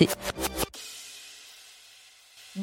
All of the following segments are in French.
invité.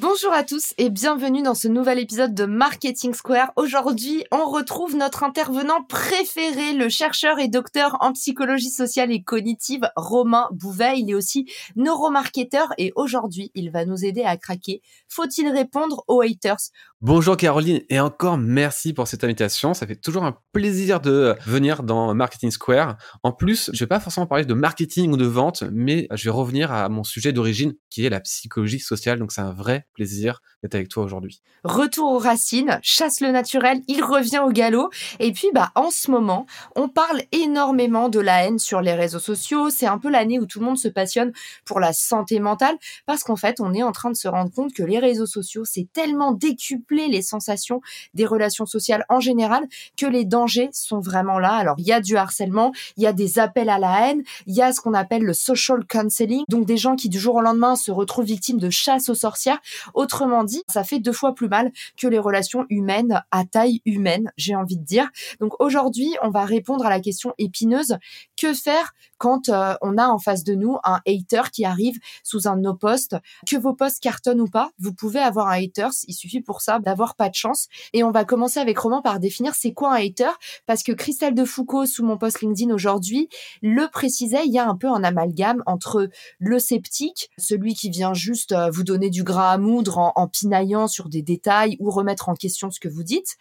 Bonjour à tous et bienvenue dans ce nouvel épisode de Marketing Square. Aujourd'hui, on retrouve notre intervenant préféré, le chercheur et docteur en psychologie sociale et cognitive, Romain Bouvet. Il est aussi neuromarketeur et aujourd'hui, il va nous aider à craquer. Faut-il répondre aux haters? Bonjour Caroline et encore merci pour cette invitation. Ça fait toujours un plaisir de venir dans Marketing Square. En plus, je vais pas forcément parler de marketing ou de vente, mais je vais revenir à mon sujet d'origine qui est la psychologie sociale. Donc c'est un vrai plaisir d'être avec toi aujourd'hui. Retour aux racines, chasse le naturel, il revient au galop. Et puis, bah, en ce moment, on parle énormément de la haine sur les réseaux sociaux. C'est un peu l'année où tout le monde se passionne pour la santé mentale parce qu'en fait, on est en train de se rendre compte que les réseaux sociaux, c'est tellement décuplé les sensations des relations sociales en général que les dangers sont vraiment là. Alors, il y a du harcèlement, il y a des appels à la haine, il y a ce qu'on appelle le social counseling, donc des gens qui du jour au lendemain se retrouvent victimes de chasse aux sorcières Autrement dit, ça fait deux fois plus mal que les relations humaines à taille humaine, j'ai envie de dire. Donc aujourd'hui, on va répondre à la question épineuse que faire quand euh, on a en face de nous un hater qui arrive sous un de nos que vos posts cartonnent ou pas, vous pouvez avoir un hater. Il suffit pour ça d'avoir pas de chance. Et on va commencer avec Roman par définir c'est quoi un hater, parce que Christelle de Foucault sous mon post LinkedIn aujourd'hui le précisait. Il y a un peu un amalgame entre le sceptique, celui qui vient juste euh, vous donner du gras à moudre en, en pinaillant sur des détails ou remettre en question ce que vous dites,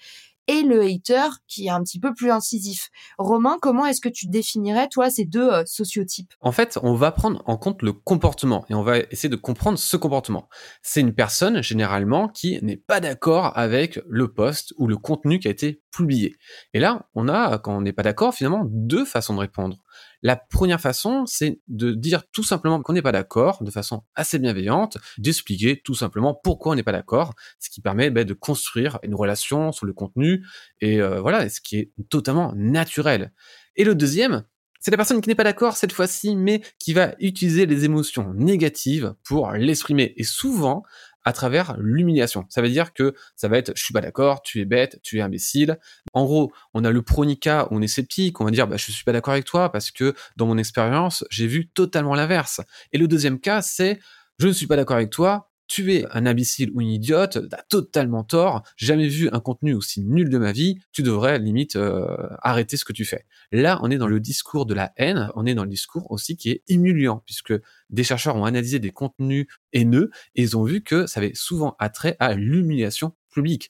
et le hater qui est un petit peu plus incisif. Romain, comment est-ce que tu définirais, toi, ces deux euh, sociotypes? En fait, on va prendre en compte le comportement et on va essayer de comprendre ce comportement. C'est une personne, généralement, qui n'est pas d'accord avec le post ou le contenu qui a été publié. Et là, on a, quand on n'est pas d'accord, finalement, deux façons de répondre. La première façon, c'est de dire tout simplement qu'on n'est pas d'accord, de façon assez bienveillante, d'expliquer tout simplement pourquoi on n'est pas d'accord, ce qui permet ben, de construire une relation sur le contenu, et euh, voilà, ce qui est totalement naturel. Et le deuxième, c'est la personne qui n'est pas d'accord cette fois-ci, mais qui va utiliser les émotions négatives pour l'exprimer. Et souvent, à travers l'humiliation. Ça veut dire que ça va être je suis pas d'accord, tu es bête, tu es imbécile. En gros, on a le où on est sceptique, on va dire bah je suis pas d'accord avec toi parce que dans mon expérience, j'ai vu totalement l'inverse. Et le deuxième cas, c'est je ne suis pas d'accord avec toi tu es un imbécile ou une idiote, t'as totalement tort, jamais vu un contenu aussi nul de ma vie, tu devrais limite euh, arrêter ce que tu fais. Là, on est dans le discours de la haine, on est dans le discours aussi qui est humiliant, puisque des chercheurs ont analysé des contenus haineux et ils ont vu que ça avait souvent attrait à l'humiliation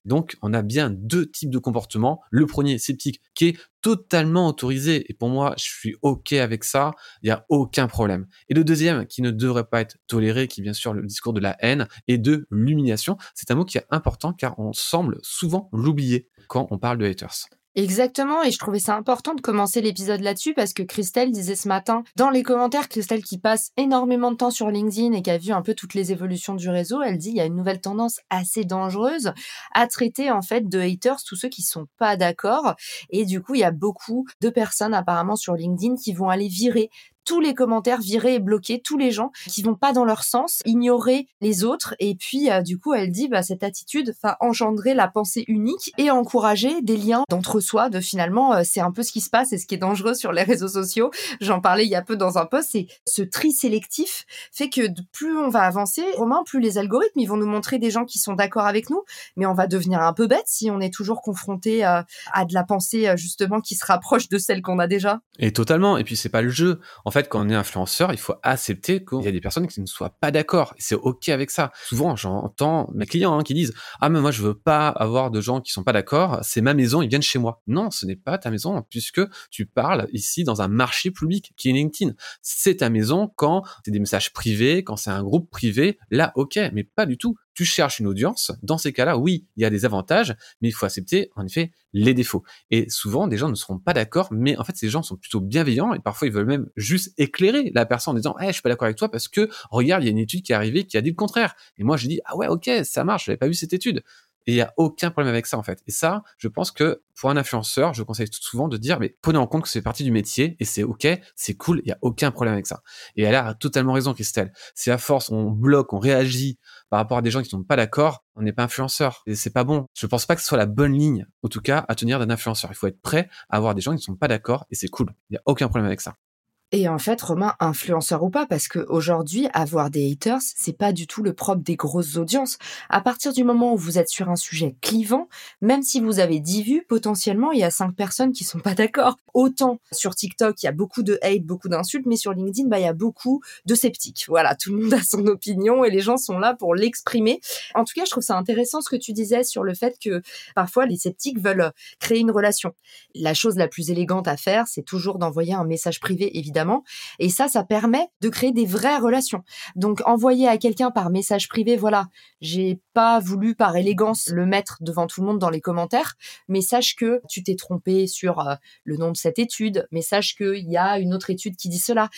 Donc, on a bien deux types de comportements. Le premier, sceptique, qui est totalement autorisé. Et pour moi, je suis OK avec ça. Il n'y a aucun problème. Et le deuxième, qui ne devrait pas être toléré, qui est bien sûr le discours de la haine et de l'humiliation. C'est un mot qui est important car on semble souvent l'oublier quand on parle de haters. Exactement, et je trouvais ça important de commencer l'épisode là-dessus parce que Christelle disait ce matin dans les commentaires, Christelle qui passe énormément de temps sur LinkedIn et qui a vu un peu toutes les évolutions du réseau, elle dit il y a une nouvelle tendance assez dangereuse à traiter en fait de haters tous ceux qui sont pas d'accord. Et du coup il y a beaucoup de personnes apparemment sur LinkedIn qui vont aller virer tous les commentaires virés et bloquer tous les gens qui vont pas dans leur sens, ignorer les autres. Et puis, euh, du coup, elle dit, bah, cette attitude va engendrer la pensée unique et encourager des liens d'entre-soi, de finalement, euh, c'est un peu ce qui se passe et ce qui est dangereux sur les réseaux sociaux. J'en parlais il y a peu dans un post, c'est ce tri sélectif fait que plus on va avancer, Romain, plus les algorithmes, ils vont nous montrer des gens qui sont d'accord avec nous, mais on va devenir un peu bête si on est toujours confronté euh, à de la pensée, justement, qui se rapproche de celle qu'on a déjà. Et totalement. Et puis, c'est pas le jeu. Fait, quand on est influenceur, il faut accepter qu'il y a des personnes qui ne soient pas d'accord. C'est ok avec ça. Souvent, j'entends mes clients hein, qui disent ah mais moi je veux pas avoir de gens qui sont pas d'accord. C'est ma maison, ils viennent chez moi. Non, ce n'est pas ta maison puisque tu parles ici dans un marché public qui est LinkedIn. C'est ta maison quand c'est des messages privés, quand c'est un groupe privé. Là, ok, mais pas du tout tu cherches une audience, dans ces cas-là, oui, il y a des avantages, mais il faut accepter, en effet, les défauts. Et souvent, des gens ne seront pas d'accord, mais en fait, ces gens sont plutôt bienveillants et parfois, ils veulent même juste éclairer la personne en disant, hey, je suis pas d'accord avec toi parce que, regarde, il y a une étude qui est arrivée qui a dit le contraire. Et moi, je dis, ah ouais, ok, ça marche, j'avais pas vu cette étude. Et il y a aucun problème avec ça, en fait. Et ça, je pense que pour un influenceur, je conseille tout souvent de dire, mais prenez en compte que c'est partie du métier et c'est ok, c'est cool, il y a aucun problème avec ça. Et elle a totalement raison, Christelle. Si à force on bloque, on réagit par rapport à des gens qui sont pas d'accord, on n'est pas influenceur et c'est pas bon. Je pense pas que ce soit la bonne ligne, en tout cas, à tenir d'un influenceur. Il faut être prêt à avoir des gens qui sont pas d'accord et c'est cool. Il y a aucun problème avec ça. Et en fait, Romain, influenceur ou pas, parce que aujourd'hui, avoir des haters, c'est pas du tout le propre des grosses audiences. À partir du moment où vous êtes sur un sujet clivant, même si vous avez 10 vues, potentiellement, il y a 5 personnes qui sont pas d'accord. Autant sur TikTok, il y a beaucoup de hate, beaucoup d'insultes, mais sur LinkedIn, bah, il y a beaucoup de sceptiques. Voilà, tout le monde a son opinion et les gens sont là pour l'exprimer. En tout cas, je trouve ça intéressant ce que tu disais sur le fait que parfois les sceptiques veulent créer une relation. La chose la plus élégante à faire, c'est toujours d'envoyer un message privé, évidemment et ça, ça permet de créer des vraies relations. Donc, envoyer à quelqu'un par message privé, voilà, j'ai pas voulu par élégance le mettre devant tout le monde dans les commentaires, mais sache que tu t'es trompé sur euh, le nom de cette étude, mais sache qu'il y a une autre étude qui dit cela.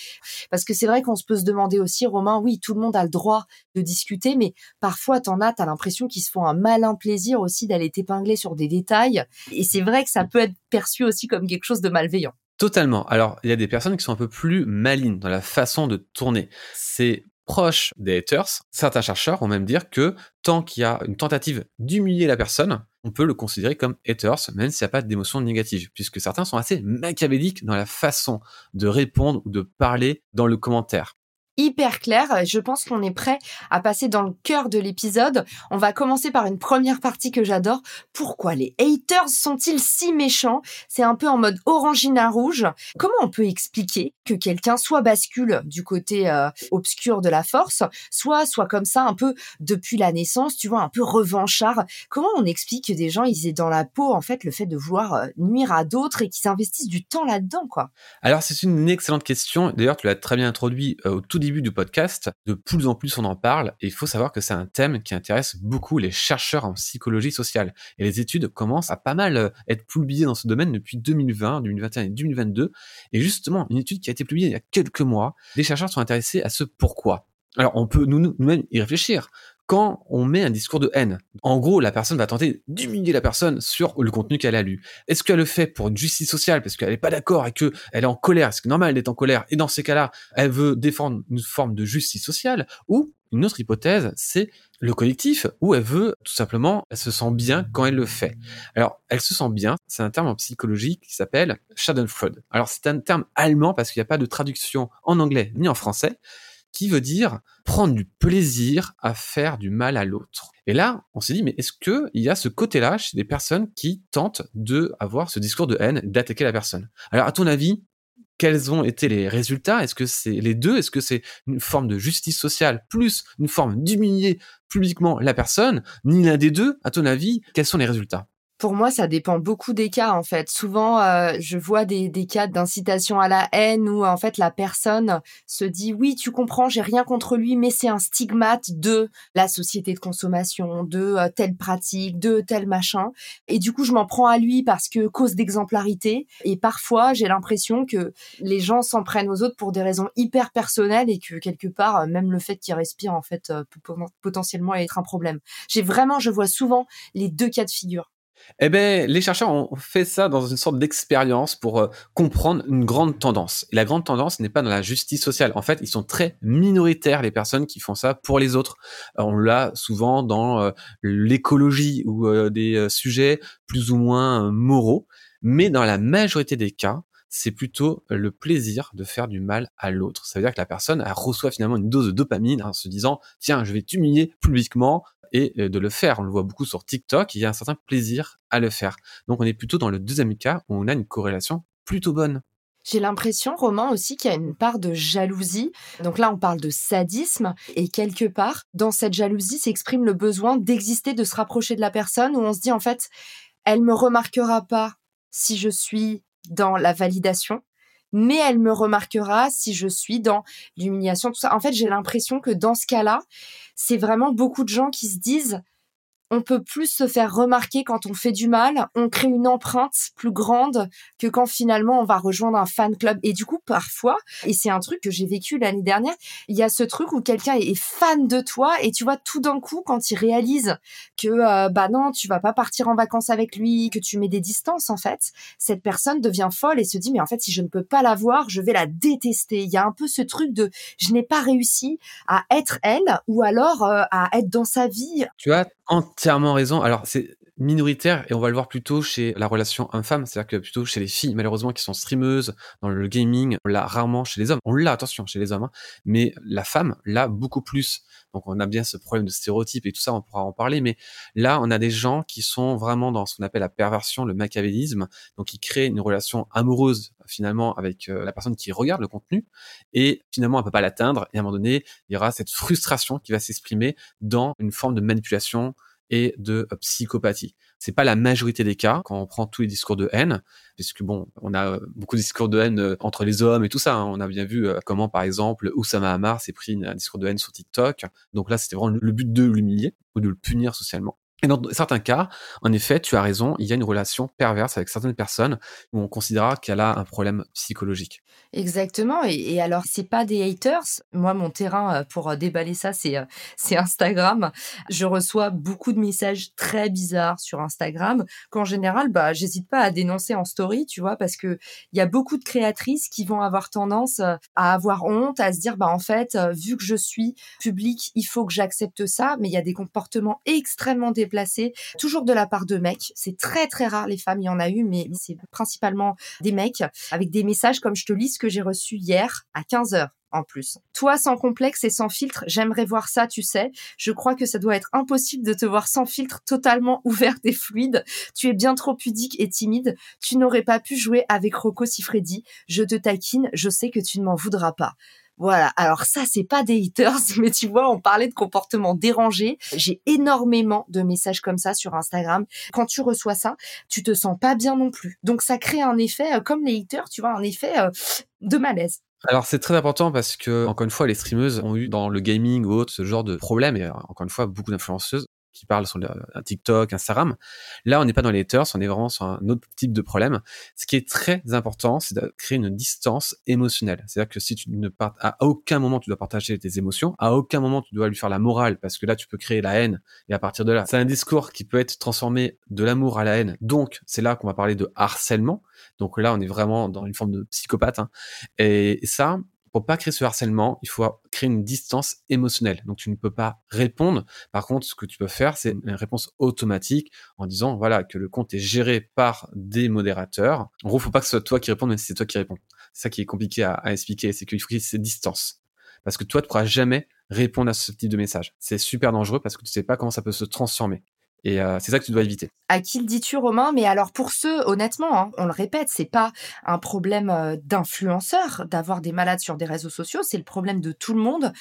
Parce que c'est vrai qu'on se peut se demander aussi, Romain, oui, tout le monde a le droit de discuter, mais parfois t'en as, t'as l'impression qu'ils se font un malin plaisir aussi d'aller t'épingler sur des détails. Et c'est vrai que ça peut être perçu aussi comme quelque chose de malveillant. Totalement. Alors, il y a des personnes qui sont un peu plus malines dans la façon de tourner. C'est proche des haters. Certains chercheurs vont même dire que tant qu'il y a une tentative d'humilier la personne, on peut le considérer comme haters, même s'il n'y a pas d'émotion négative, puisque certains sont assez machiavéliques dans la façon de répondre ou de parler dans le commentaire hyper clair. Je pense qu'on est prêt à passer dans le cœur de l'épisode. On va commencer par une première partie que j'adore. Pourquoi les haters sont-ils si méchants? C'est un peu en mode orangina rouge. Comment on peut expliquer que quelqu'un soit bascule du côté euh, obscur de la force, soit soit comme ça un peu depuis la naissance, tu vois, un peu revanchard? Comment on explique que des gens ils aient dans la peau en fait le fait de vouloir euh, nuire à d'autres et qu'ils investissent du temps là-dedans quoi? Alors c'est une excellente question. D'ailleurs tu l'as très bien introduit euh, au tout début début du podcast, de plus en plus on en parle et il faut savoir que c'est un thème qui intéresse beaucoup les chercheurs en psychologie sociale. Et les études commencent à pas mal euh, être publiées dans ce domaine depuis 2020, 2021 et 2022. Et justement, une étude qui a été publiée il y a quelques mois, les chercheurs sont intéressés à ce pourquoi. Alors on peut nous-mêmes y réfléchir quand on met un discours de haine. En gros, la personne va tenter d'humilier la personne sur le contenu qu'elle a lu. Est-ce qu'elle le fait pour une justice sociale parce qu'elle n'est pas d'accord et qu'elle est en colère? C'est normal d'être en colère? Et dans ces cas-là, elle veut défendre une forme de justice sociale ou une autre hypothèse, c'est le collectif où elle veut tout simplement, elle se sent bien quand elle le fait. Alors, elle se sent bien, c'est un terme en psychologie qui s'appelle Schadenfreude. Alors, c'est un terme allemand parce qu'il n'y a pas de traduction en anglais ni en français qui veut dire prendre du plaisir à faire du mal à l'autre. Et là, on s'est dit, mais est-ce qu'il y a ce côté-là chez des personnes qui tentent de avoir ce discours de haine, d'attaquer la personne? Alors, à ton avis, quels ont été les résultats? Est-ce que c'est les deux? Est-ce que c'est une forme de justice sociale plus une forme d'humilier publiquement la personne? Ni l'un des deux, à ton avis, quels sont les résultats? Pour moi, ça dépend beaucoup des cas en fait. Souvent, euh, je vois des, des cas d'incitation à la haine où en fait la personne se dit oui, tu comprends, j'ai rien contre lui, mais c'est un stigmate de la société de consommation, de euh, telle pratique, de tel machin. Et du coup, je m'en prends à lui parce que cause d'exemplarité. Et parfois, j'ai l'impression que les gens s'en prennent aux autres pour des raisons hyper personnelles et que quelque part, même le fait qu'il respire en fait euh, peut potentiellement être un problème. J'ai vraiment, je vois souvent les deux cas de figure. Eh ben, les chercheurs ont fait ça dans une sorte d'expérience pour euh, comprendre une grande tendance. Et la grande tendance n'est pas dans la justice sociale. En fait, ils sont très minoritaires les personnes qui font ça pour les autres. Euh, on l'a souvent dans euh, l'écologie ou des sujets plus ou moins moraux, mais dans la majorité des cas, c'est plutôt le plaisir de faire du mal à l'autre. Ça veut dire que la personne reçoit finalement une dose de dopamine en se disant tiens je vais t'humilier publiquement et euh, de le faire. On le voit beaucoup sur TikTok, il y a un certain plaisir à le faire. Donc on est plutôt dans le deuxième cas où on a une corrélation plutôt bonne. J'ai l'impression, Romain, aussi qu'il y a une part de jalousie. Donc là, on parle de sadisme. Et quelque part, dans cette jalousie s'exprime le besoin d'exister, de se rapprocher de la personne, où on se dit, en fait, elle me remarquera pas si je suis dans la validation, mais elle me remarquera si je suis dans l'humiliation, tout ça. En fait, j'ai l'impression que dans ce cas-là, c'est vraiment beaucoup de gens qui se disent, on peut plus se faire remarquer quand on fait du mal, on crée une empreinte plus grande que quand finalement on va rejoindre un fan club. Et du coup, parfois, et c'est un truc que j'ai vécu l'année dernière, il y a ce truc où quelqu'un est fan de toi et tu vois tout d'un coup quand il réalise que euh, bah non, tu vas pas partir en vacances avec lui, que tu mets des distances en fait, cette personne devient folle et se dit mais en fait si je ne peux pas la voir, je vais la détester. Il y a un peu ce truc de je n'ai pas réussi à être elle ou alors euh, à être dans sa vie. Tu as entièrement raison. Alors, c'est minoritaire et on va le voir plutôt chez la relation homme-femme, c'est-à-dire que plutôt chez les filles, malheureusement, qui sont streameuses dans le gaming, on l'a rarement chez les hommes. On l'a, attention, chez les hommes, hein. mais la femme l'a beaucoup plus. Donc, on a bien ce problème de stéréotypes et tout ça, on pourra en parler, mais là, on a des gens qui sont vraiment dans ce qu'on appelle la perversion, le machiavélisme, donc qui créent une relation amoureuse finalement avec euh, la personne qui regarde le contenu et finalement elle peut pas l'atteindre et à un moment donné il y aura cette frustration qui va s'exprimer dans une forme de manipulation et de euh, psychopathie. C'est pas la majorité des cas quand on prend tous les discours de haine, puisque bon, on a euh, beaucoup de discours de haine euh, entre les hommes et tout ça. Hein. On a bien vu comment, par exemple, Oussama Hamar s'est pris un discours de haine sur TikTok. Donc là, c'était vraiment le but de l'humilier ou de le punir socialement. Et dans certains cas, en effet, tu as raison, il y a une relation perverse avec certaines personnes où on considérera qu'elle a un problème psychologique. Exactement. Et, alors, c'est pas des haters. Moi, mon terrain euh, pour euh, déballer ça, c'est euh, c'est Instagram. Je reçois beaucoup de messages très bizarres sur Instagram qu'en général, bah, j'hésite pas à dénoncer en story, tu vois, parce que il y a beaucoup de créatrices qui vont avoir tendance à avoir honte, à se dire, bah, en fait, vu que je suis public, il faut que j'accepte ça. Mais il y a des comportements extrêmement déplacés, toujours de la part de mecs. C'est très, très rare les femmes, il y en a eu, mais c'est principalement des mecs avec des messages comme je te lis ce que j'ai reçu hier à 15h en plus. Toi sans complexe et sans filtre, j'aimerais voir ça, tu sais. Je crois que ça doit être impossible de te voir sans filtre totalement ouverte et fluide. Tu es bien trop pudique et timide. Tu n'aurais pas pu jouer avec Rocco Siffredi. Je te taquine, je sais que tu ne m'en voudras pas. Voilà. Alors ça, c'est pas des haters, mais tu vois, on parlait de comportement dérangé. J'ai énormément de messages comme ça sur Instagram. Quand tu reçois ça, tu te sens pas bien non plus. Donc ça crée un effet, euh, comme les haters, tu vois, un effet euh, de malaise. Alors c'est très important parce que encore une fois les streameuses ont eu dans le gaming ou autre ce genre de problème et euh, encore une fois beaucoup d'influenceuses qui parlent sur le, TikTok, Instagram. Là, on n'est pas dans les haters, on est vraiment sur un autre type de problème. Ce qui est très important, c'est de créer une distance émotionnelle. C'est-à-dire que si tu ne parles à aucun moment tu dois partager tes émotions, à aucun moment tu dois lui faire la morale parce que là tu peux créer la haine et à partir de là, c'est un discours qui peut être transformé de l'amour à la haine. Donc, c'est là qu'on va parler de harcèlement. Donc là, on est vraiment dans une forme de psychopathe. Hein. Et ça, pour pas créer ce harcèlement, il faut créer une distance émotionnelle. Donc tu ne peux pas répondre. Par contre, ce que tu peux faire, c'est une réponse automatique en disant voilà que le compte est géré par des modérateurs. En gros, faut pas que ce soit toi qui réponde, mais c'est toi qui réponds. C'est ça qui est compliqué à, expliquer, c'est qu'il faut qu'il y ait cette distance. Parce que toi, tu pourras jamais répondre à ce type de message. C'est super dangereux parce que tu sais pas comment ça peut se transformer. Et euh, c'est ça que tu dois éviter. À qui le dis-tu, Romain? Mais alors pour ceux, honnêtement, hein, on le répète, c'est pas un problème euh, d'influenceur d'avoir des malades sur des réseaux sociaux, c'est le problème de tout le monde.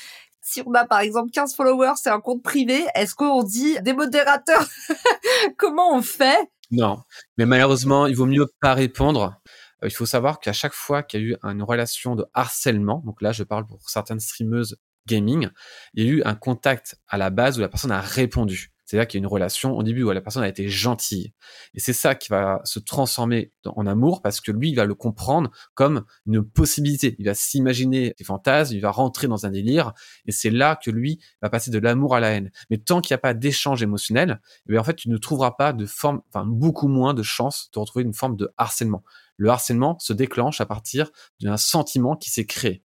Si on a par exemple 15 followers, c'est un compte privé, est-ce qu'on dit des modérateurs? Comment on fait? Non, mais malheureusement, il vaut mieux pas répondre. Euh, il faut savoir qu'à chaque fois qu'il y a eu une relation de harcèlement, donc là je parle pour certaines streameuses gaming, il y a eu un contact à la base où la personne a répondu. C'est-à-dire qu'il y a une relation au début où la personne a été gentille. Et c'est ça qui va se transformer en amour parce que lui, il va le comprendre comme une possibilité. Il va s'imaginer des fantasmes, il va rentrer dans un délire. Et c'est là que lui va passer de l'amour à la haine. Mais tant qu'il n'y a pas d'échange émotionnel, eh en fait, tu ne trouveras pas de forme, enfin, beaucoup moins de chances de retrouver une forme de harcèlement. Le harcèlement se déclenche à partir d'un sentiment qui s'est créé.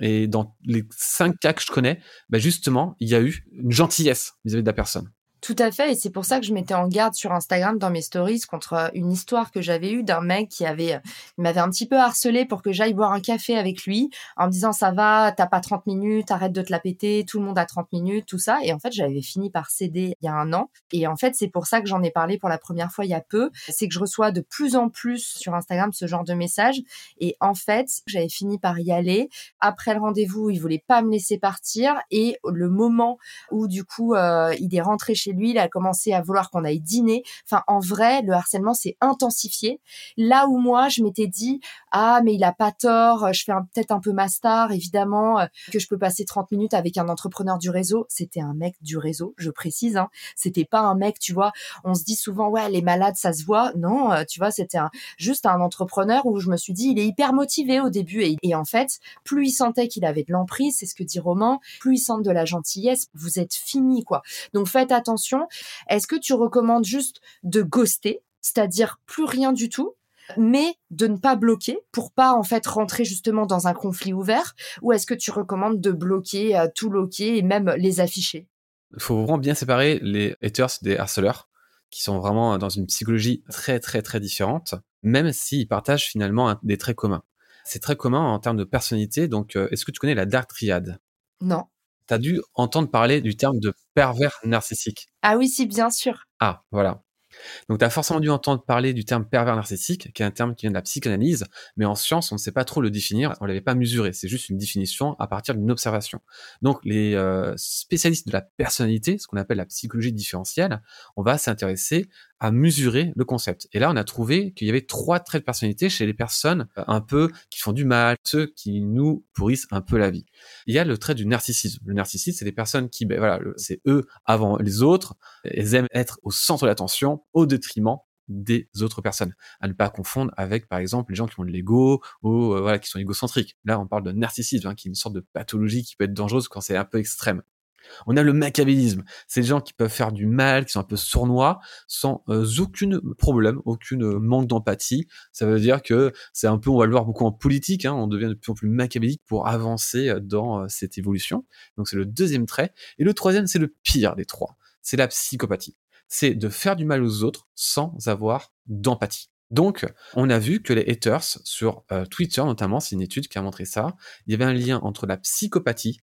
Et dans les cinq cas que je connais, bah justement, il y a eu une gentillesse vis-à-vis de la personne. Tout à fait, et c'est pour ça que je m'étais en garde sur Instagram dans mes stories contre euh, une histoire que j'avais eue d'un mec qui avait, euh, m'avait un petit peu harcelé pour que j'aille boire un café avec lui en me disant ça va, t'as pas 30 minutes, arrête de te la péter, tout le monde a 30 minutes, tout ça. Et en fait, j'avais fini par céder il y a un an. Et en fait, c'est pour ça que j'en ai parlé pour la première fois il y a peu. C'est que je reçois de plus en plus sur Instagram ce genre de messages. Et en fait, j'avais fini par y aller. Après le rendez-vous, il voulait pas me laisser partir. Et le moment où du coup, euh, il est rentré chez lui, il a commencé à vouloir qu'on aille dîner. Enfin, en vrai, le harcèlement s'est intensifié. Là où moi, je m'étais dit, ah, mais il a pas tort, je fais peut-être un peu ma star, évidemment, euh, que je peux passer 30 minutes avec un entrepreneur du réseau. C'était un mec du réseau, je précise, hein. C'était pas un mec, tu vois, on se dit souvent, ouais, les malades, ça se voit. Non, euh, tu vois, c'était un, juste un entrepreneur où je me suis dit, il est hyper motivé au début. Et, et en fait, plus il sentait qu'il avait de l'emprise, c'est ce que dit Romain, plus il sent de la gentillesse, vous êtes fini, quoi. Donc faites attention. Est-ce que tu recommandes juste de ghoster, c'est-à-dire plus rien du tout, mais de ne pas bloquer pour pas en fait rentrer justement dans un conflit ouvert? Ou est-ce que tu recommandes de bloquer, euh, tout bloquer et même les afficher? Il faut vraiment bien séparer les haters des harceleurs qui sont vraiment dans une psychologie très très très différente, même s'ils partagent finalement des traits communs. C'est très commun en termes de personnalité, donc euh, est-ce que tu connais la Dark Triad? Non. Tu as dû entendre parler du terme de pervers narcissique. Ah oui, si, bien sûr. Ah, voilà. Donc, tu as forcément dû entendre parler du terme pervers narcissique, qui est un terme qui vient de la psychanalyse, mais en science, on ne sait pas trop le définir, on l'avait pas mesuré, c'est juste une définition à partir d'une observation. Donc, les euh, spécialistes de la personnalité, ce qu'on appelle la psychologie différentielle, on va s'intéresser à mesurer le concept. Et là, on a trouvé qu'il y avait trois traits de personnalité chez les personnes euh, un peu qui font du mal, ceux qui nous pourrissent un peu la vie. Il y a le trait du narcissisme. Le narcissisme, c'est des personnes qui, ben voilà, c'est eux avant les autres. Elles aiment être au centre de l'attention, au détriment des autres personnes. À ne pas confondre avec, par exemple, les gens qui ont de l'ego ou euh, qui sont égocentriques. Là, on parle de narcissisme, hein, qui est une sorte de pathologie qui peut être dangereuse quand c'est un peu extrême. On a le machiavélisme. C'est des gens qui peuvent faire du mal, qui sont un peu sournois, sans euh, aucun problème, aucune euh, manque d'empathie. Ça veut dire que c'est un peu, on va le voir beaucoup en politique, hein, on devient de plus en plus machiavélique pour avancer euh, dans cette évolution. Donc c'est le deuxième trait. Et le troisième, c'est le pire des trois. C'est la psychopathie. C'est de faire du mal aux autres sans avoir d'empathie. Donc, on a vu que les haters sur Twitter, notamment, c'est une étude qui a montré ça, il y avait un lien entre la psychopathie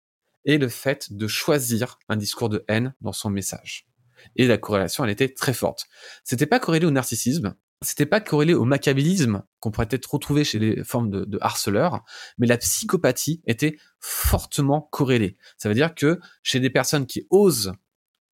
et le fait de choisir un discours de haine dans son message. Et la corrélation, elle était très forte. C'était pas corrélé au narcissisme, c'était pas corrélé au machiavélisme qu'on pourrait peut-être retrouver chez les formes de, de, harceleurs, mais la psychopathie était fortement corrélée. Ça veut dire que chez des personnes qui osent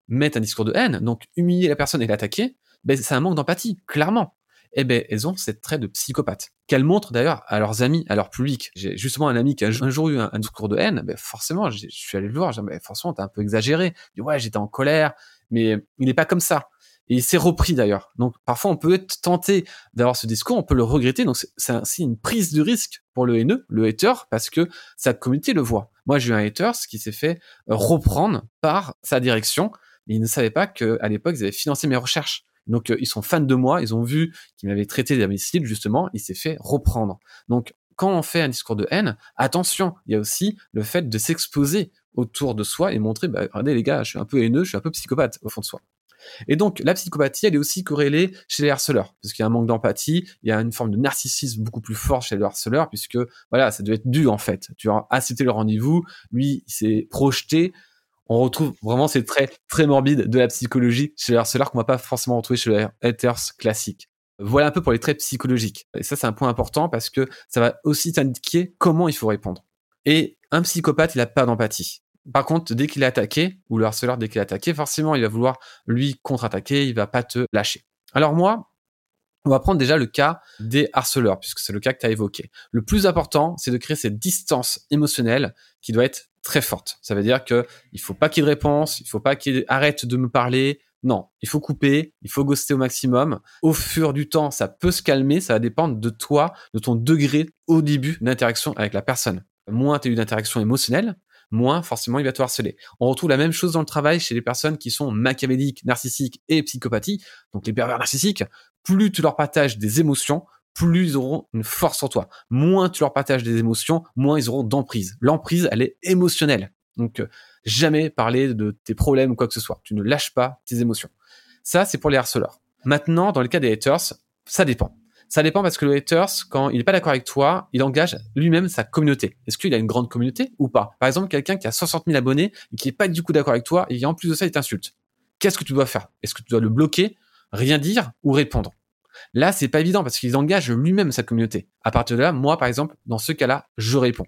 mettre un discours de haine, donc humilier la personne et l'attaquer, ben, c'est un manque d'empathie, clairement eh ben, elles ont cette trait de psychopathe qu'elles montrent d'ailleurs à leurs amis, à leur public. J'ai justement un ami qui a un jour eu un, discours de haine, ben forcément, je suis allé le voir, j'ai dit, ben, forcément, t'as un peu exagéré. Dit, ouais, j'étais en colère, mais il n'est pas comme ça. Et il s'est repris d'ailleurs. Donc parfois on peut être tenté d'avoir ce discours, on peut le regretter. Donc c'est une prise de risque pour le haineux, le hater, parce que sa communauté le voit. Moi j'ai eu un hater qui s'est fait reprendre par sa direction, mais il ne savait pas qu'à l'époque ils avaient financé mes recherches. Donc, euh, ils sont fans de moi, ils ont vu qu'il m'avait traité d'imbécile, justement, il s'est fait reprendre. Donc, quand on fait un discours de haine, attention, il y a aussi le fait de s'exposer autour de soi et montrer, bah, regardez les gars, je suis un peu haineux, je suis un peu psychopathe au fond de soi. Et donc, la psychopathie, elle est aussi corrélée chez les harceleurs, parce qu'il y a un manque d'empathie, il y a une forme de narcissisme beaucoup plus fort chez les harceleurs, puisque, voilà, ça doit être dû, en fait. Tu as accepté le rendez-vous, lui, il s'est projeté, on retrouve vraiment ces traits très morbides de la psychologie chez les harceleurs qu'on va pas forcément retrouver chez les haters classiques. Voilà un peu pour les traits psychologiques. Et ça, c'est un point important parce que ça va aussi t'indiquer comment il faut répondre. Et un psychopathe, il a pas d'empathie. Par contre, dès qu'il est attaqué, ou le harceleur, dès qu'il est attaqué, forcément, il va vouloir lui contre-attaquer, il va pas te lâcher. Alors moi, on va prendre déjà le cas des harceleurs, puisque c'est le cas que tu as évoqué. Le plus important, c'est de créer cette distance émotionnelle qui doit être très forte. Ça veut dire que il faut pas qu'il réponse, il faut pas qu'il arrête de me parler. Non, il faut couper, il faut ghoster au maximum. Au fur du temps, ça peut se calmer, ça va dépendre de toi, de ton degré au début d'interaction avec la personne. Moins tu as eu d'interaction émotionnelle, moins forcément il va te harceler. On retrouve la même chose dans le travail chez les personnes qui sont machiavéliques, narcissiques et psychopathies. Donc les pervers narcissiques, plus tu leur partages des émotions, plus ils auront une force sur toi. Moins tu leur partages des émotions, moins ils auront d'emprise. L'emprise, elle est émotionnelle. Donc, euh, Jamais parler de tes problèmes ou quoi que ce soit. Tu ne lâches pas tes émotions. Ça, c'est pour les harceleurs. Maintenant, dans le cas des haters, ça dépend. Ça dépend parce que le haters, quand il n'est pas d'accord avec toi, il engage lui-même sa communauté. Est-ce qu'il a une grande communauté ou pas? Par exemple, quelqu'un qui a 60 000 abonnés et qui n'est pas du coup d'accord avec toi et en plus de ça, il t'insulte. Qu'est-ce que tu dois faire? Est-ce que tu dois le bloquer, rien dire ou répondre? Là, c'est pas évident parce qu'il engage lui-même sa communauté. À partir de là, moi, par exemple, dans ce cas-là, je réponds.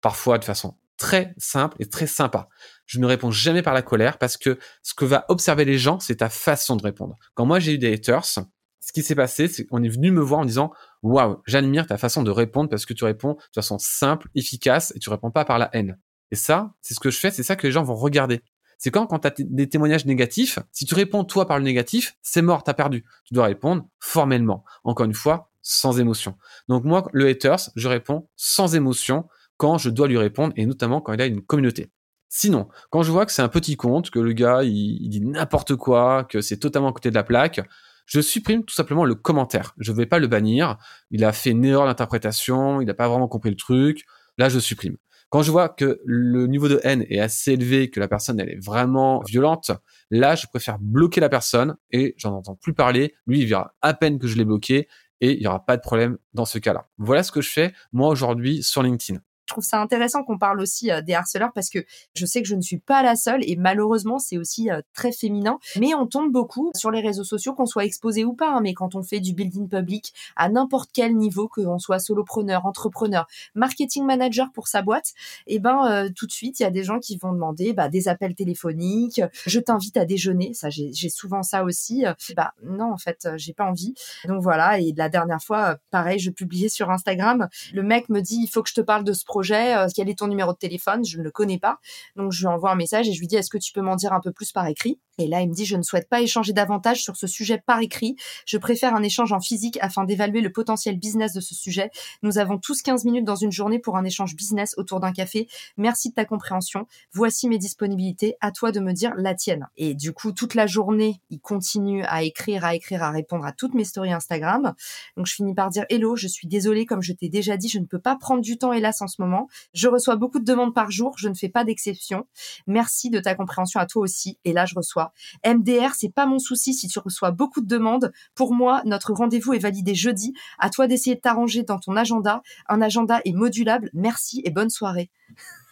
Parfois de façon très simple et très sympa. Je ne réponds jamais par la colère parce que ce que va observer les gens, c'est ta façon de répondre. Quand moi j'ai eu des haters, ce qui s'est passé, c'est qu'on est venu me voir en disant waouh, j'admire ta façon de répondre parce que tu réponds de façon simple, efficace et tu réponds pas par la haine. Et ça, c'est ce que je fais, c'est ça que les gens vont regarder. C'est quand, quand tu as des témoignages négatifs, si tu réponds toi par le négatif, c'est mort, t'as perdu. Tu dois répondre formellement. Encore une fois, sans émotion. Donc moi, le haters, je réponds sans émotion quand je dois lui répondre et notamment quand il a une communauté. Sinon, quand je vois que c'est un petit compte, que le gars il, dit n'importe quoi, que c'est totalement à côté de la plaque, je supprime tout simplement le commentaire. Je ne vais pas le bannir. Il a fait une erreur d'interprétation, il n'a pas vraiment compris le truc. Là, je supprime. Quand je vois que le niveau de haine est assez élevé, que la personne elle est vraiment violente, là je préfère bloquer la personne et j'en entends plus parler. Lui il verra à peine que je l'ai bloqué et il y aura pas de problème dans ce cas-là. Voilà ce que je fais moi aujourd'hui sur LinkedIn je trouve ça intéressant qu'on parle aussi euh, des harceleurs parce que je sais que je ne suis pas la seule et malheureusement c'est aussi euh, très féminin. Mais on tombe beaucoup sur les réseaux sociaux, qu'on soit exposé ou pas. Hein, mais quand on fait du building public à n'importe quel niveau, que l'on soit solopreneur, entrepreneur, marketing manager pour sa boîte, et eh ben euh, tout de suite il y a des gens qui vont demander bah, des appels téléphoniques. Je t'invite à déjeuner. Ça j'ai souvent ça aussi. Bah non en fait j'ai pas envie. Donc voilà. Et la dernière fois pareil je publiais sur Instagram. Le mec me dit il faut que je te parle de ce projet euh, quel est ton numéro de téléphone, je ne le connais pas. Donc je lui envoie un message et je lui dis est-ce que tu peux m'en dire un peu plus par écrit? Et là il me dit je ne souhaite pas échanger davantage sur ce sujet par écrit. Je préfère un échange en physique afin d'évaluer le potentiel business de ce sujet. Nous avons tous 15 minutes dans une journée pour un échange business autour d'un café. Merci de ta compréhension. Voici mes disponibilités. À toi de me dire la tienne. Et du coup toute la journée il continue à écrire, à écrire, à répondre à toutes mes stories Instagram. Donc je finis par dire hello, je suis désolée comme je t'ai déjà dit, je ne peux pas prendre du temps hélas en ce moment je reçois beaucoup de demandes par jour, je ne fais pas d'exception. Merci de ta compréhension à toi aussi. Et là, je reçois MDR, c'est pas mon souci si tu reçois beaucoup de demandes. Pour moi, notre rendez-vous est validé jeudi. À toi d'essayer de t'arranger dans ton agenda. Un agenda est modulable. Merci et bonne soirée.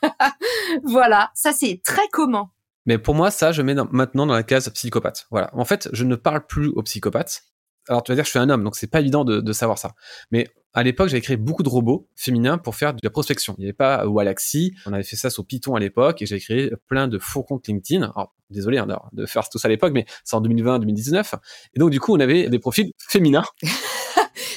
voilà, ça c'est très commun. Mais pour moi, ça, je mets maintenant dans la case psychopathe. Voilà. En fait, je ne parle plus aux psychopathes. Alors, tu vas dire, je suis un homme, donc c'est pas évident de, de savoir ça. Mais à l'époque, j'avais créé beaucoup de robots féminins pour faire de la prospection. Il n'y avait pas Walaxy, on avait fait ça sur Python à l'époque, et j'ai créé plein de faux comptes LinkedIn. Alors, désolé hein, de faire tout ça à l'époque, mais c'est en 2020-2019. Et donc, du coup, on avait des profils féminins.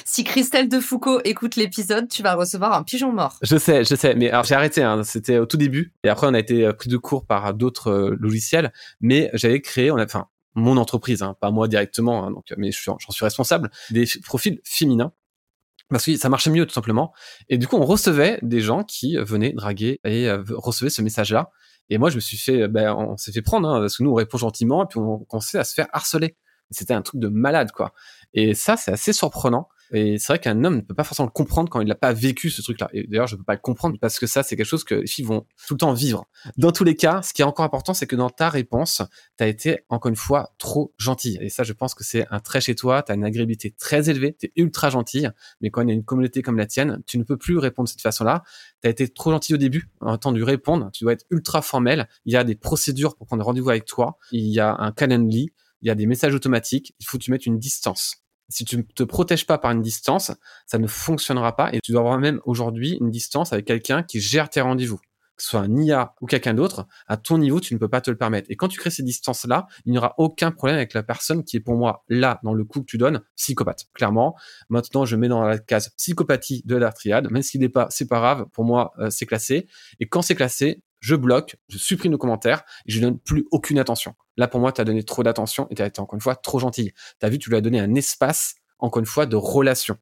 si Christelle de Foucault écoute l'épisode, tu vas recevoir un pigeon mort. Je sais, je sais, mais alors j'ai arrêté, hein, c'était au tout début, et après on a été euh, pris de court par d'autres euh, logiciels, mais j'avais créé, on a, enfin, mon entreprise, hein, pas moi directement, hein, donc, mais j'en suis responsable, des profils féminins parce que ça marchait mieux tout simplement. Et du coup, on recevait des gens qui venaient draguer et euh, recevaient ce message-là. Et moi, je me suis fait, ben, on s'est fait prendre, hein, parce que nous, on répond gentiment, et puis on commençait à se faire harceler. C'était un truc de malade, quoi. Et ça, c'est assez surprenant. Et c'est vrai qu'un homme ne peut pas forcément le comprendre quand il n'a pas vécu ce truc-là. Et d'ailleurs, je ne peux pas le comprendre parce que ça, c'est quelque chose que les filles vont tout le temps vivre. Dans tous les cas, ce qui est encore important, c'est que dans ta réponse, tu as été, encore une fois, trop gentil. Et ça, je pense que c'est un trait chez toi. Tu as une agréabilité très élevée. Tu es ultra gentil. Mais quand il y a une communauté comme la tienne, tu ne peux plus répondre de cette façon-là. Tu as été trop gentil au début. En temps de répondre, tu dois être ultra formel. Il y a des procédures pour prendre rendez-vous avec toi. Il y a un calendly. Il y a des messages automatiques. Il faut que tu mettes une distance si tu ne te protèges pas par une distance, ça ne fonctionnera pas et tu dois avoir même aujourd'hui une distance avec quelqu'un qui gère tes rendez-vous. Que ce soit un IA ou quelqu'un d'autre, à ton niveau, tu ne peux pas te le permettre. Et quand tu crées ces distances-là, il n'y aura aucun problème avec la personne qui est pour moi là, dans le coup que tu donnes, psychopathe. Clairement, maintenant, je mets dans la case psychopathie de la triade, même s'il n'est pas, c'est pas grave, pour moi, euh, c'est classé. Et quand c'est classé, je bloque, je supprime nos commentaires et je donne plus aucune attention. Là, pour moi, tu as donné trop d'attention et tu as été encore une fois trop gentil. Tu as vu, tu lui as donné un espace encore une fois, de relation.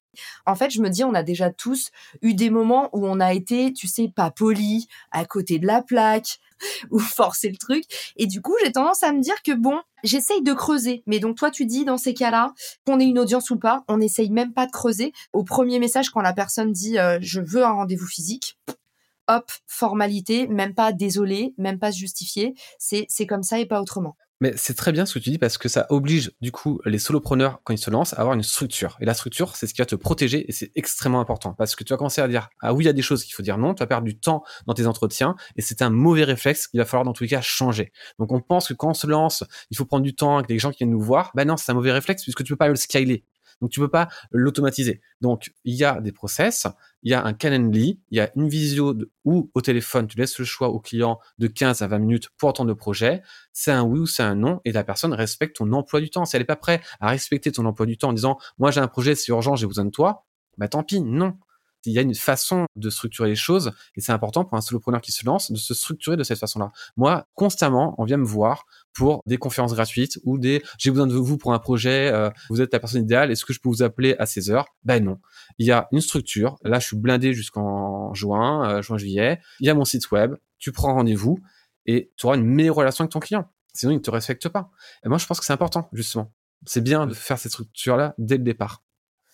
En fait, je me dis, on a déjà tous eu des moments où on a été, tu sais, pas poli, à côté de la plaque, ou forcer le truc. Et du coup, j'ai tendance à me dire que bon, j'essaye de creuser. Mais donc, toi, tu dis, dans ces cas-là, qu'on ait une audience ou pas, on n'essaye même pas de creuser. Au premier message, quand la personne dit, euh, je veux un rendez-vous physique, hop, formalité, même pas désolé, même pas justifié. C'est c'est comme ça et pas autrement. Mais c'est très bien ce que tu dis parce que ça oblige du coup les solopreneurs quand ils se lancent à avoir une structure. Et la structure, c'est ce qui va te protéger et c'est extrêmement important parce que tu vas commencer à dire ah oui il y a des choses qu'il faut dire non, tu vas perdre du temps dans tes entretiens et c'est un mauvais réflexe qu'il va falloir dans tous les cas changer. Donc on pense que quand on se lance, il faut prendre du temps avec des gens qui viennent nous voir. Ben non, c'est un mauvais réflexe puisque tu peux pas le scaler. Donc tu peux pas l'automatiser. Donc il y a des process, il y a un Calendly, il y a une visio ou au téléphone, tu laisses le choix au client de 15 à 20 minutes pour attendre le projet. C'est un oui ou c'est un non et la personne respecte ton emploi du temps. Si elle est pas prête à respecter ton emploi du temps en disant moi j'ai un projet, c'est urgent, j'ai besoin de toi, bah tant pis, non il y a une façon de structurer les choses et c'est important pour un solopreneur qui se lance de se structurer de cette façon-là. Moi, constamment, on vient me voir pour des conférences gratuites ou des j'ai besoin de vous pour un projet, euh, vous êtes la personne idéale, est-ce que je peux vous appeler à 16 heures? Ben non. Il y a une structure. Là, je suis blindé jusqu'en juin, euh, juin, juillet. Il y a mon site web. Tu prends rendez-vous et tu auras une meilleure relation avec ton client. Sinon, il ne te respecte pas. Et moi, je pense que c'est important, justement. C'est bien de faire cette structure-là dès le départ.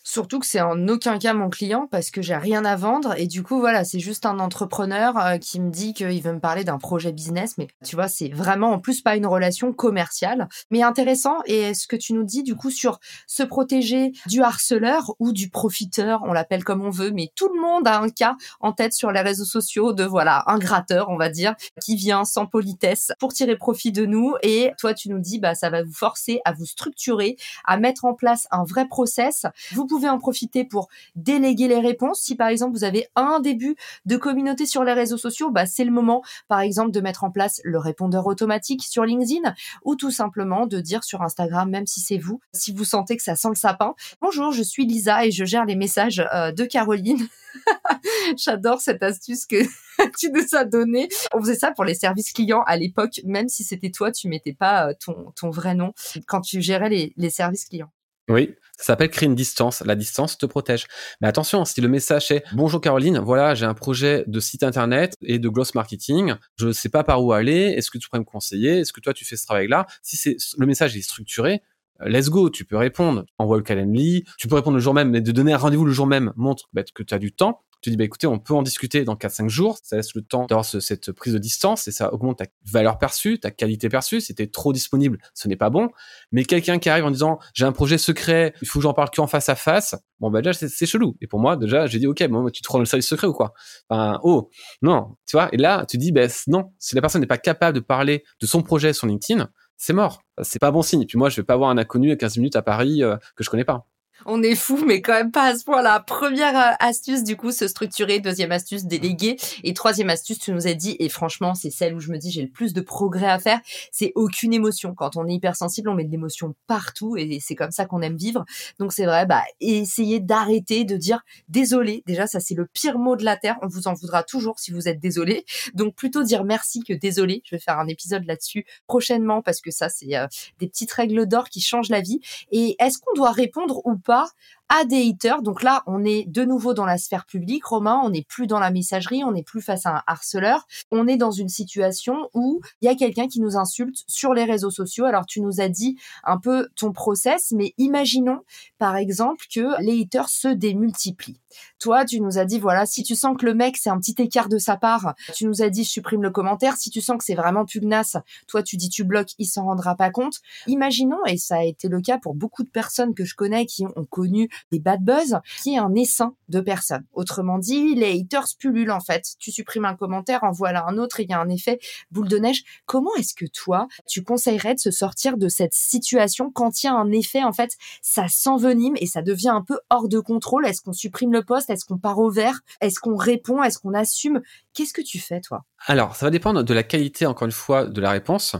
Surtout que c'est en aucun cas mon client parce que j'ai rien à vendre et du coup voilà c'est juste un entrepreneur euh, qui me dit qu'il veut me parler d'un projet business. Mais tu vois c'est vraiment en plus pas une relation commerciale. Mais intéressant et ce que tu nous dis du coup sur se protéger du harceleur ou du profiteur on l'appelle comme on veut mais tout le monde a un cas en tête sur les réseaux sociaux de voilà un gratteur on va dire qui vient sans politesse pour tirer profit de nous. Et toi tu nous dis bah ça va vous forcer à vous structurer à mettre en place un vrai process. Vous en profiter pour déléguer les réponses. Si par exemple vous avez un début de communauté sur les réseaux sociaux, bah, c'est le moment par exemple de mettre en place le répondeur automatique sur LinkedIn ou tout simplement de dire sur Instagram, même si c'est vous, si vous sentez que ça sent le sapin. Bonjour, je suis Lisa et je gère les messages euh, de Caroline. J'adore cette astuce que tu nous as donnée. On faisait ça pour les services clients à l'époque, même si c'était toi, tu mettais pas euh, ton, vrai nom quand tu gérais les services clients. Oui, ça s'appelle créer une distance. La distance te protège. Mais attention, si le message est Bonjour Caroline, voilà, j'ai un projet de site internet et de gloss marketing. Je ne sais pas par où aller. Est-ce que tu pourrais me conseiller? Est-ce que toi tu fais ce travail-là? Si c'est le message est structuré, euh, let's go, tu peux répondre, envoie le Calendly, tu peux répondre le jour même, mais de donner un rendez-vous le jour même montre bah, que tu as du temps tu dis, bah, écoutez, on peut en discuter dans 4-5 jours. Ça laisse le temps d'avoir cette prise de distance et ça augmente ta valeur perçue, ta qualité perçue. Si t'es trop disponible, ce n'est pas bon. Mais quelqu'un qui arrive en disant, j'ai un projet secret, il faut que j'en parle qu'en face à face. Bon, bah, déjà, c'est chelou. Et pour moi, déjà, j'ai dit, OK, bon, tu te rends le service secret ou quoi? Oh, non, tu vois? Et là, tu dis, ben, non, si la personne n'est pas capable de parler de son projet sur LinkedIn, c'est mort. C'est pas bon signe. Et puis moi, je vais pas avoir un inconnu à 15 minutes à Paris euh, que je connais pas on est fou, mais quand même pas à ce point-là. Première euh, astuce, du coup, se structurer. Deuxième astuce, déléguer. Et troisième astuce, tu nous as dit, et franchement, c'est celle où je me dis, j'ai le plus de progrès à faire, c'est aucune émotion. Quand on est hypersensible, on met de l'émotion partout et c'est comme ça qu'on aime vivre. Donc c'est vrai, bah, essayer d'arrêter de dire désolé. Déjà, ça, c'est le pire mot de la terre. On vous en voudra toujours si vous êtes désolé. Donc plutôt dire merci que désolé. Je vais faire un épisode là-dessus prochainement parce que ça, c'est euh, des petites règles d'or qui changent la vie. Et est-ce qu'on doit répondre ou pas à des haters. Donc là, on est de nouveau dans la sphère publique, Romain, on n'est plus dans la messagerie, on n'est plus face à un harceleur, on est dans une situation où il y a quelqu'un qui nous insulte sur les réseaux sociaux. Alors tu nous as dit un peu ton process, mais imaginons par exemple que les haters se démultiplient. Toi, tu nous as dit, voilà, si tu sens que le mec, c'est un petit écart de sa part, tu nous as dit, supprime le commentaire. Si tu sens que c'est vraiment pugnace, toi, tu dis, tu bloques, il s'en rendra pas compte. Imaginons, et ça a été le cas pour beaucoup de personnes que je connais qui ont connu des bad buzz, qui est un essaim de personnes. Autrement dit, les haters pullulent en fait. Tu supprimes un commentaire, en voilà un autre, il y a un effet boule de neige. Comment est-ce que toi, tu conseillerais de se sortir de cette situation quand il y a un effet, en fait, ça s'envenime et ça devient un peu hors de contrôle? Est-ce qu'on supprime le poste Est-ce qu'on part au vert? Est-ce qu'on répond? Est-ce qu'on assume? Qu'est-ce que tu fais, toi? Alors, ça va dépendre de la qualité, encore une fois, de la réponse.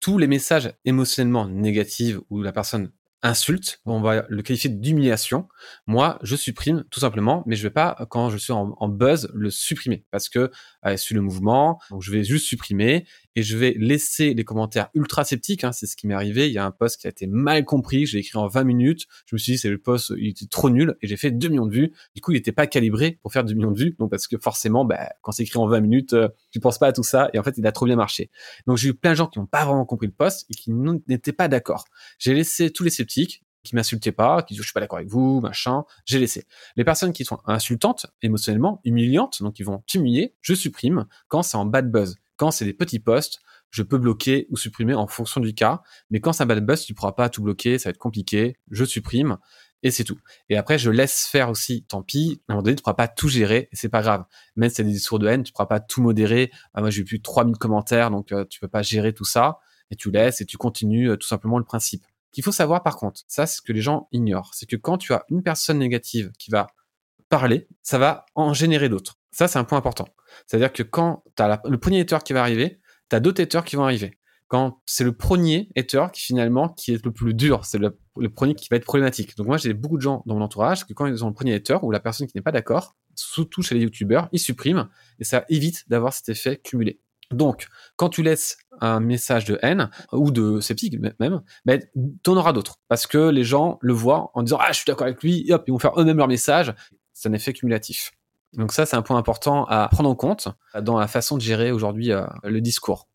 Tous les messages émotionnellement négatifs où la personne insulte, on va le qualifier d'humiliation. Moi, je supprime tout simplement, mais je vais pas, quand je suis en, buzz, le supprimer parce que euh, le mouvement. Donc, je vais juste supprimer et je vais laisser les commentaires ultra sceptiques. Hein, c'est ce qui m'est arrivé. Il y a un post qui a été mal compris. J'ai écrit en 20 minutes. Je me suis dit, c'est le post, il était trop nul et j'ai fait 2 millions de vues. Du coup, il n'était pas calibré pour faire 2 millions de vues. Donc, parce que forcément, bah, quand c'est écrit en 20 minutes, euh, tu penses pas à tout ça. Et en fait, il a trop bien marché. Donc, j'ai eu plein de gens qui n'ont pas vraiment compris le post et qui n'étaient pas d'accord. J'ai laissé tous les sceptiques qui m'insultaient pas, qui disaient je suis pas d'accord avec vous, machin, j'ai laissé. Les personnes qui sont insultantes émotionnellement, humiliantes, donc qui vont t'humilier, je supprime quand c'est en bad buzz. Quand c'est des petits posts, je peux bloquer ou supprimer en fonction du cas. Mais quand c'est un bad buzz, tu pourras pas tout bloquer, ça va être compliqué. Je supprime et c'est tout. Et après, je laisse faire aussi, tant pis, à un moment donné, tu pourras pas tout gérer, et c'est pas grave. Même si c'est des discours de haine, tu pourras pas tout modérer. Ah, moi, j'ai eu plus de 3000 commentaires, donc euh, tu peux pas gérer tout ça, et tu laisses, et tu continues euh, tout simplement le principe. Qu'il faut savoir, par contre, ça, c'est ce que les gens ignorent, c'est que quand tu as une personne négative qui va parler, ça va en générer d'autres. Ça, c'est un point important. C'est-à-dire que quand tu as le premier hater qui va arriver, tu as d'autres haters qui vont arriver quand c'est le premier hater qui finalement qui est le plus dur, c'est le, premier qui va être problématique. Donc moi j'ai beaucoup de gens dans mon entourage que quand ils ont le premier hater ou la personne qui n'est pas d'accord, surtout chez les youtubeurs, ils suppriment et ça évite d'avoir cet effet cumulé. Donc, quand tu laisses un message de haine ou de sceptique même, ben, en auras d'autres parce que les gens le voient en disant ah je suis d'accord avec lui, et hop ils vont faire eux-mêmes leur message. C'est un effet cumulatif. Donc ça c'est un point important à prendre en compte dans la façon de gérer aujourd'hui euh, le discours.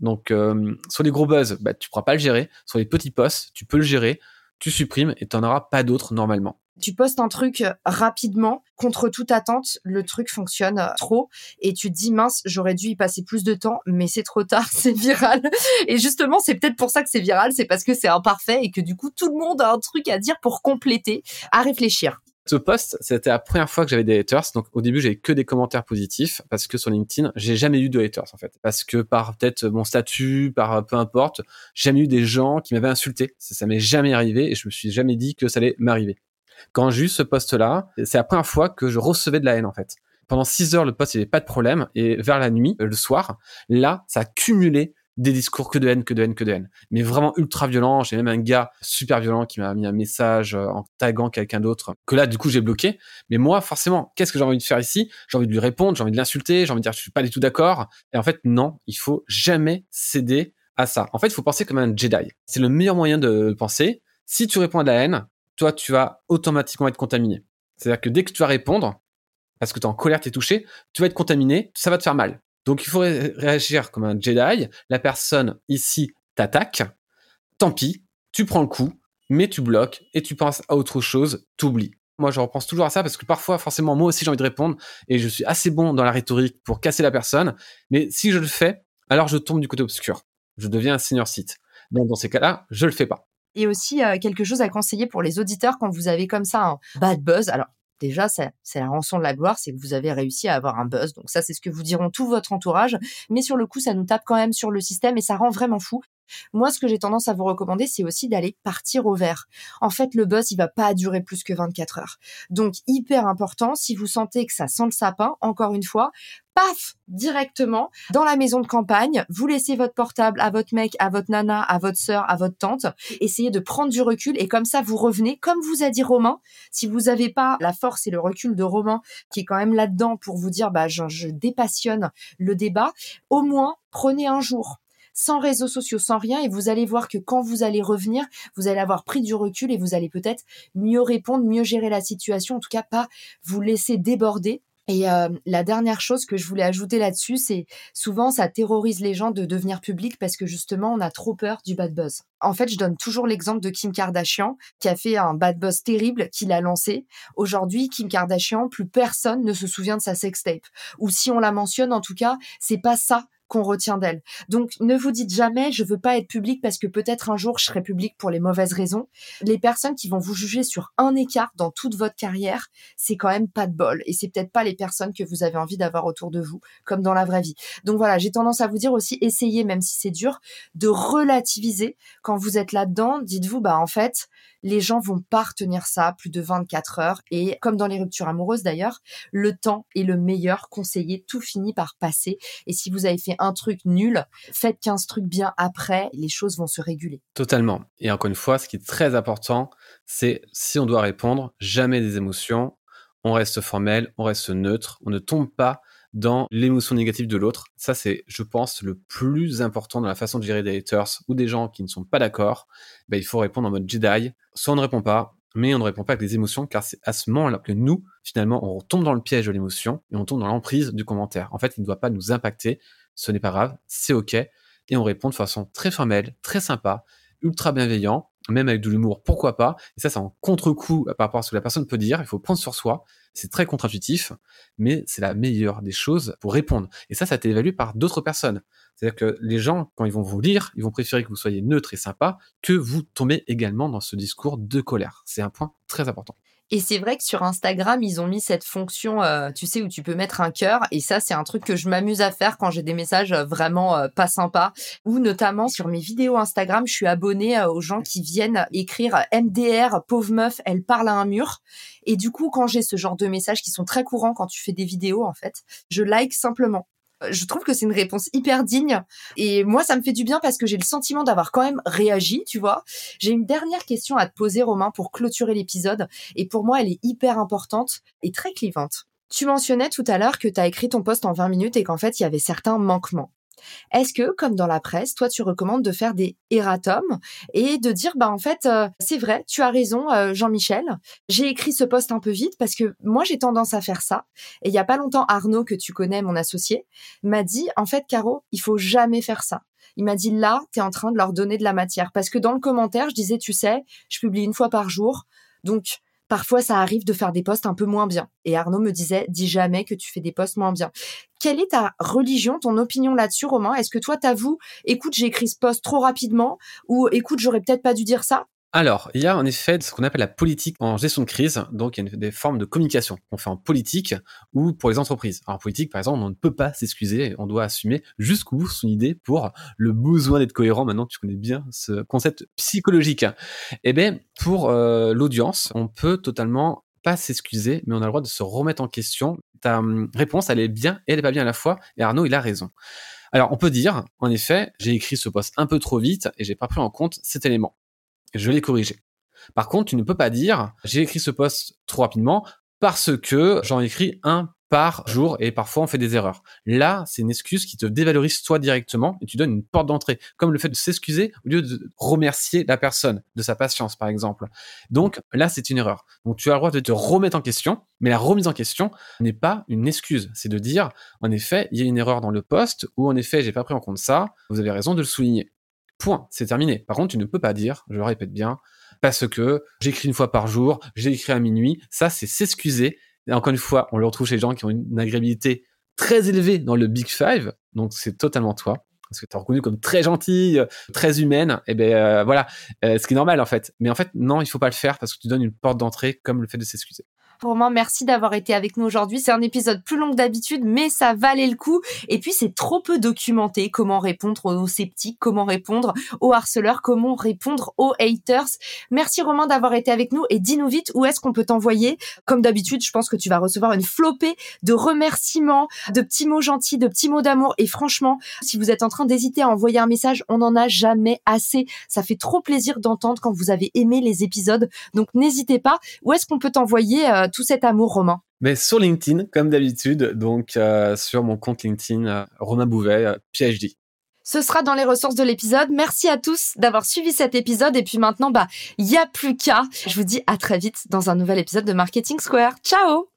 Donc, euh, sur les gros buzz, bah, tu pourras pas le gérer. Sur les petits posts, tu peux le gérer. Tu supprimes et tu n'en auras pas d'autres normalement. Tu postes un truc rapidement, contre toute attente, le truc fonctionne trop et tu te dis mince, j'aurais dû y passer plus de temps, mais c'est trop tard, c'est viral. Et justement, c'est peut-être pour ça que c'est viral, c'est parce que c'est imparfait et que du coup, tout le monde a un truc à dire pour compléter, à réfléchir. Ce post, c'était la première fois que j'avais des haters. Donc au début, j'avais que des commentaires positifs parce que sur LinkedIn, j'ai jamais eu de haters en fait. Parce que par peut-être mon statut, par peu importe, j'ai jamais eu des gens qui m'avaient insulté. Ça, ça m'est jamais arrivé et je me suis jamais dit que ça allait m'arriver. Quand j'ai eu ce post-là, c'est la première fois que je recevais de la haine en fait. Pendant six heures, le post, il n'y pas de problème. Et vers la nuit, le soir, là, ça a cumulé des discours que de haine, que de haine, que de haine. Mais vraiment ultra violent. J'ai même un gars super violent qui m'a mis un message euh, en taguant quelqu'un d'autre que là, du coup, j'ai bloqué. Mais moi, forcément, qu'est-ce que j'ai envie de faire ici? J'ai envie de lui répondre, j'ai envie de l'insulter, j'ai envie de dire je suis pas du tout d'accord. Et en fait, non, il faut jamais céder à ça. En fait, il faut penser comme un Jedi. C'est le meilleur moyen de penser. Si tu réponds à la haine, toi, tu vas automatiquement être contaminé. C'est-à-dire que dès que tu vas répondre, parce que tu es en colère, tu es touché, tu vas être contaminé, ça va te faire mal. Donc il faut réagir comme un Jedi. La personne ici t'attaque. Tant pis, tu prends le coup, mais tu bloques et tu penses à autre chose, t'oublies. Moi, je repense toujours à ça parce que parfois, forcément, moi aussi, j'ai envie de répondre et je suis assez bon dans la rhétorique pour casser la personne. Mais si je le fais, alors je tombe du côté obscur. Je deviens un senior site. Donc, dans ces cas-là, je le fais pas. Et aussi, euh, quelque chose à conseiller pour les auditeurs quand vous avez comme ça un bad buzz. Alors, déjà, c'est la rançon de la gloire, c'est que vous avez réussi à avoir un buzz. Donc ça, c'est ce que vous diront tout votre entourage. Mais sur le coup, ça nous tape quand même sur le système et ça rend vraiment fou. Moi, ce que j'ai tendance à vous recommander, c'est aussi d'aller partir au vert. En fait, le buzz, il va pas durer plus que 24 heures. Donc, hyper important, si vous sentez que ça sent le sapin, encore une fois, paf, directement dans la maison de campagne, vous laissez votre portable à votre mec, à votre nana, à votre sœur, à votre tante, essayez de prendre du recul et comme ça vous revenez, comme vous a dit Romain, si vous n'avez pas la force et le recul de Romain qui est quand même là-dedans pour vous dire bah je, je dépassionne le débat, au moins prenez un jour sans réseaux sociaux, sans rien, et vous allez voir que quand vous allez revenir, vous allez avoir pris du recul et vous allez peut-être mieux répondre, mieux gérer la situation, en tout cas pas vous laisser déborder et euh, la dernière chose que je voulais ajouter là-dessus, c'est souvent ça terrorise les gens de devenir public parce que justement on a trop peur du bad buzz. En fait, je donne toujours l'exemple de Kim Kardashian qui a fait un bad buzz terrible qu'il a lancé. Aujourd'hui, Kim Kardashian, plus personne ne se souvient de sa sextape. Ou si on la mentionne, en tout cas, c'est pas ça qu'on retient d'elle. Donc ne vous dites jamais je veux pas être public parce que peut-être un jour je serai public pour les mauvaises raisons. Les personnes qui vont vous juger sur un écart dans toute votre carrière, c'est quand même pas de bol et c'est peut-être pas les personnes que vous avez envie d'avoir autour de vous comme dans la vraie vie. Donc voilà, j'ai tendance à vous dire aussi essayez même si c'est dur de relativiser quand vous êtes là-dedans, dites-vous bah en fait, les gens vont pas retenir ça plus de 24 heures et comme dans les ruptures amoureuses d'ailleurs, le temps est le meilleur conseiller, tout finit par passer et si vous avez fait un truc nul, faites 15 trucs bien après, les choses vont se réguler. Totalement. Et encore une fois, ce qui est très important, c'est si on doit répondre, jamais des émotions, on reste formel, on reste neutre, on ne tombe pas dans l'émotion négative de l'autre. Ça, c'est, je pense, le plus important dans la façon de gérer des haters ou des gens qui ne sont pas d'accord. Ben, il faut répondre en mode Jedi. Soit on ne répond pas, mais on ne répond pas avec des émotions, car c'est à ce moment-là que nous, finalement, on tombe dans le piège de l'émotion et on tombe dans l'emprise du commentaire. En fait, il ne doit pas nous impacter, ce n'est pas grave, c'est ok, et on répond de façon très formelle, très sympa, ultra bienveillant, même avec de l'humour, pourquoi pas. Et ça, c'est en contre-coup par rapport à ce que la personne peut dire. Il faut prendre sur soi. C'est très contre-intuitif, mais c'est la meilleure des choses pour répondre. Et ça, ça a été évalué par d'autres personnes. C'est-à-dire que les gens, quand ils vont vous lire, ils vont préférer que vous soyez neutre et sympa que vous tombez également dans ce discours de colère. C'est un point très important. Et c'est vrai que sur Instagram, ils ont mis cette fonction, euh, tu sais, où tu peux mettre un cœur. Et ça, c'est un truc que je m'amuse à faire quand j'ai des messages euh, vraiment euh, pas sympas. Ou notamment sur mes vidéos Instagram, je suis abonnée aux gens qui viennent écrire MDR, pauvre meuf, elle parle à un mur. Et du coup, quand j'ai ce genre de messages qui sont très courants quand tu fais des vidéos, en fait, je like simplement je trouve que c'est une réponse hyper digne. Et moi, ça me fait du bien parce que j'ai le sentiment d'avoir quand même réagi, tu vois. J'ai une dernière question à te poser, Romain, pour clôturer l'épisode. Et pour moi, elle est hyper importante et très clivante. Tu mentionnais tout à l'heure que tu as écrit ton poste en 20 minutes et qu'en fait, il y avait certains manquements. Est-ce que, comme dans la presse, toi, tu recommandes de faire des erratums et de dire, bah en fait, euh, c'est vrai, tu as raison, euh, Jean-Michel. J'ai écrit ce poste un peu vite parce que moi, j'ai tendance à faire ça. Et il y a pas longtemps, Arnaud, que tu connais, mon associé, m'a dit, en fait, Caro, il faut jamais faire ça. Il m'a dit, là, tu es en train de leur donner de la matière. Parce que dans le commentaire, je disais, tu sais, je publie une fois par jour. Donc, parfois ça arrive de faire des postes un peu moins bien. Et Arnaud me disait, dis jamais que tu fais des postes moins bien. Quelle est ta religion, ton opinion là-dessus, Romain? Est-ce que toi t'avoues, écoute, j'ai écrit ce poste trop rapidement, ou écoute, j'aurais peut-être pas dû dire ça alors, il y a en effet ce qu'on appelle la politique en gestion de crise. Donc, il y a des formes de communication qu'on fait en politique ou pour les entreprises. En politique, par exemple, on ne peut pas s'excuser. On doit assumer jusqu'au bout son idée pour le besoin d'être cohérent. Maintenant, tu connais bien ce concept psychologique. Eh bien, pour euh, l'audience, on peut totalement pas s'excuser, mais on a le droit de se remettre en question. Ta hum, réponse, elle est bien et elle est pas bien à la fois. Et Arnaud, il a raison. Alors, on peut dire, en effet, j'ai écrit ce poste un peu trop vite et j'ai pas pris en compte cet élément je l'ai corrigé. Par contre, tu ne peux pas dire j'ai écrit ce poste trop rapidement parce que j'en écris un par jour et parfois on fait des erreurs. Là, c'est une excuse qui te dévalorise toi directement et tu donnes une porte d'entrée, comme le fait de s'excuser au lieu de remercier la personne de sa patience, par exemple. Donc là, c'est une erreur. Donc tu as le droit de te remettre en question, mais la remise en question n'est pas une excuse. C'est de dire, en effet, il y a une erreur dans le poste ou en effet, j'ai pas pris en compte ça. Vous avez raison de le souligner. Point, c'est terminé. Par contre, tu ne peux pas dire, je le répète bien, parce que j'écris une fois par jour, j'ai écrit à minuit. Ça, c'est s'excuser. Et encore une fois, on le retrouve chez les gens qui ont une agréabilité très élevée dans le Big Five. Donc, c'est totalement toi. Parce que tu es reconnu comme très gentille, très humaine. Et ben euh, voilà, euh, ce qui est normal en fait. Mais en fait, non, il faut pas le faire parce que tu donnes une porte d'entrée comme le fait de s'excuser. Romain, merci d'avoir été avec nous aujourd'hui. C'est un épisode plus long que d'habitude, mais ça valait le coup. Et puis, c'est trop peu documenté comment répondre aux sceptiques, comment répondre aux harceleurs, comment répondre aux haters. Merci Romain d'avoir été avec nous et dis-nous vite où est-ce qu'on peut t'envoyer? Comme d'habitude, je pense que tu vas recevoir une flopée de remerciements, de petits mots gentils, de petits mots d'amour. Et franchement, si vous êtes en train d'hésiter à envoyer un message, on n'en a jamais assez. Ça fait trop plaisir d'entendre quand vous avez aimé les épisodes. Donc, n'hésitez pas. Où est-ce qu'on peut t'envoyer euh, tout cet amour romain mais sur LinkedIn, comme d'habitude, donc euh, sur mon compte LinkedIn, euh, Romain Bouvet, PhD. Ce sera dans les ressources de l'épisode. Merci à tous d'avoir suivi cet épisode. Et puis maintenant, bah, il y a plus qu'à. Je vous dis à très vite dans un nouvel épisode de Marketing Square. Ciao!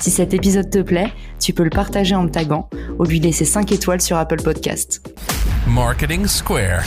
Si cet épisode te plaît, tu peux le partager en me taguant ou lui laisser 5 étoiles sur Apple Podcast. Marketing Square.